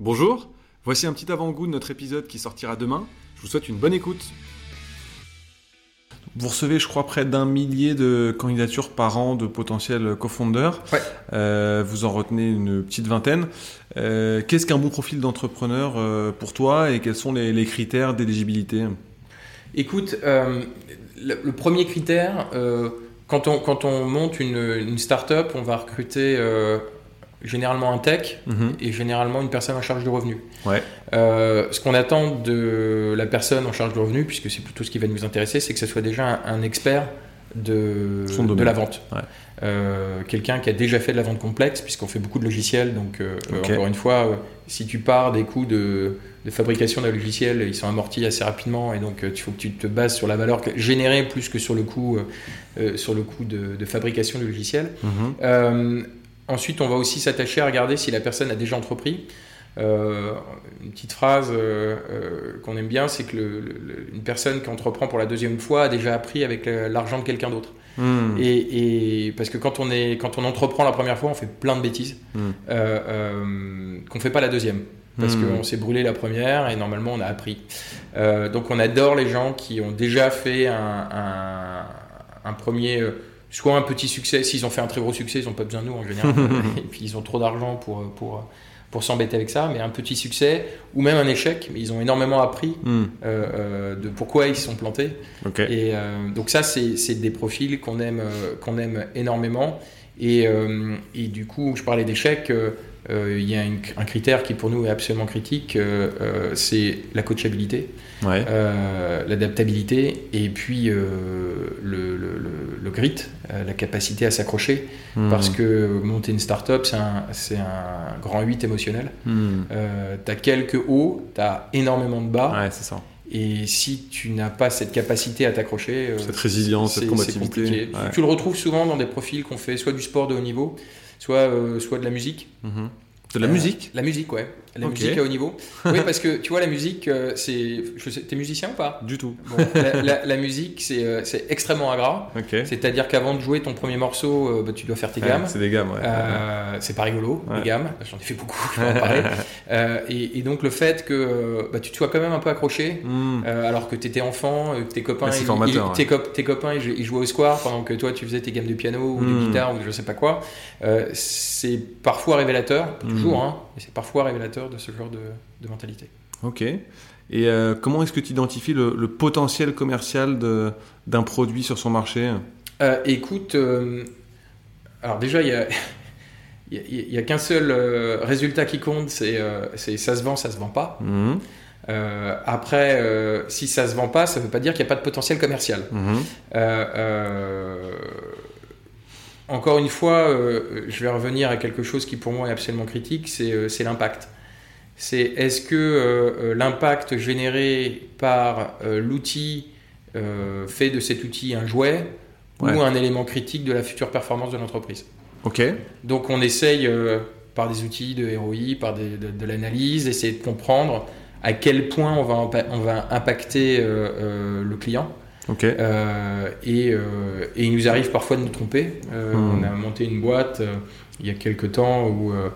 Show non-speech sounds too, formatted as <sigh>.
Bonjour, voici un petit avant-goût de notre épisode qui sortira demain. Je vous souhaite une bonne écoute. Vous recevez, je crois, près d'un millier de candidatures par an de potentiels co-founders. Ouais. Euh, vous en retenez une petite vingtaine. Euh, Qu'est-ce qu'un bon profil d'entrepreneur euh, pour toi et quels sont les, les critères d'éligibilité? Écoute, euh, le, le premier critère, euh, quand, on, quand on monte une, une start-up, on va recruter euh, généralement un tech Mhm. et généralement une personne en charge de revenus. Ouais. Euh, ce qu'on attend de la personne en charge de revenus, puisque c'est plutôt ce qui va nous intéresser, c'est que ce soit déjà un, un expert de, de la vente. Ouais. Euh, Quelqu'un qui a déjà fait de la vente complexe, puisqu'on fait beaucoup de logiciels. Donc, euh, encore une fois, si tu pars des coûts de, de fabrication d'un logiciel, ils sont amortis assez rapidement. Et donc, il faut que tu te bases sur la valeur générée plus que sur le coût, sur le coût de, de fabrication du logiciel. Mhm. Ensuite, on va aussi s'attacher à regarder si la personne a déjà entrepris. Euh, une petite phrase euh, euh, qu'on aime bien, c'est que le- le- une personne qui entreprend pour la deuxième fois a déjà appris avec l'argent de quelqu'un d'autre. Mhm. Et, et- parce que quand on, est, quand on entreprend la première fois, on fait plein de bêtises euh, qu'on fait pas la deuxième. Parce Mhm. qu'on s'est brûlé la première et normalement on a appris. Donc on adore les gens qui ont déjà fait un, un, un premier, soit un petit succès? S'ils ont fait un très gros succès, ils n'ont pas besoin de nous en général. <laughs> et puis ils ont trop d'argent pour, pour, pour s'embêter avec ça. Mais un petit succès ou même un échec, mais ils ont énormément appris Mhm. euh, euh, de pourquoi ils se sont plantés. Et euh, donc ça, c'est des profils qu'on aime, qu'on aime énormément. Et, euh, et du coup, je parlais d'échecs. Il y a une- un critère qui pour nous est absolument critique, c'est la coachabilité, Ouais. l'adaptabilité et puis le, le- le- le grit, euh, la capacité à s'accrocher. Mhm. Parce que monter une start-up, c'est un, grand 8 émotionnel. Mhm. Euh, tu as quelques hauts, tu as énormément de bas. Ouais, c'est ça. Et si tu n'as pas cette capacité à t'accrocher, euh, Cette résilience, cette c'est- combativité. Ouais. Tu le retrouves souvent dans des profils qu'on fait soit du sport de haut niveau, soit, euh, soit de la musique. Mhm. De la Euh, musique La musique, ouais. La musique à haut niveau. oui, <laughs> parce que tu vois, la musique, euh, c'est. T'es musicien ou pas? Du tout. Bon, la, la- la musique, c'est euh, c'est extrêmement agréable. Ok. C'est-à-dire qu'avant de jouer ton premier morceau, bah, tu dois faire tes Ouais, gammes. c'est des gammes, ouais. Euh, c'est pas rigolo, Ouais. les gammes. J'en ai fait beaucoup, je vais en parler. <laughs> Euh, et, et donc, le fait que bah, tu te sois quand même un peu accroché, euh, alors que tu étais enfant, que tes copains, ils- formateur, ils- ouais. tes, cop- tes copains ils, ils jouaient au square pendant que toi tu faisais tes gammes de piano ou Mm. de guitare ou de je sais pas quoi. C'est parfois révélateur, Mm. Toujours, hein, mais c'est parfois révélateur de ce genre de, de mentalité. Ok. Et euh, comment est-ce que tu identifies le, le potentiel commercial d'un produit sur son marché? Euh, écoute, euh, alors déjà il y a, <laughs> il y a- qu'un seul résultat qui compte, c'est ça se vend, ça se vend pas. Mhm. Euh, après, euh, si ça se vend pas, ça veut pas dire qu'il n'y a pas de potentiel commercial. Mhm. Euh, encore une fois, euh, je vais revenir à quelque chose qui pour moi est absolument critique, c'est euh, l'impact. C'est est-ce que euh, l'impact généré par l'outil fait de cet outil un jouet Ouais. ou un élément critique de la future performance de l'entreprise? Ok. Donc on essaye par des outils de ROI, par des- de, de l'analyse, d'essayer de comprendre à quel point on va, impa- on va impacter le client. Ok. Euh, et, euh, et il nous arrive parfois de nous tromper. Euh, Hmm. On a monté une boîte euh, il y a quelques temps où, euh,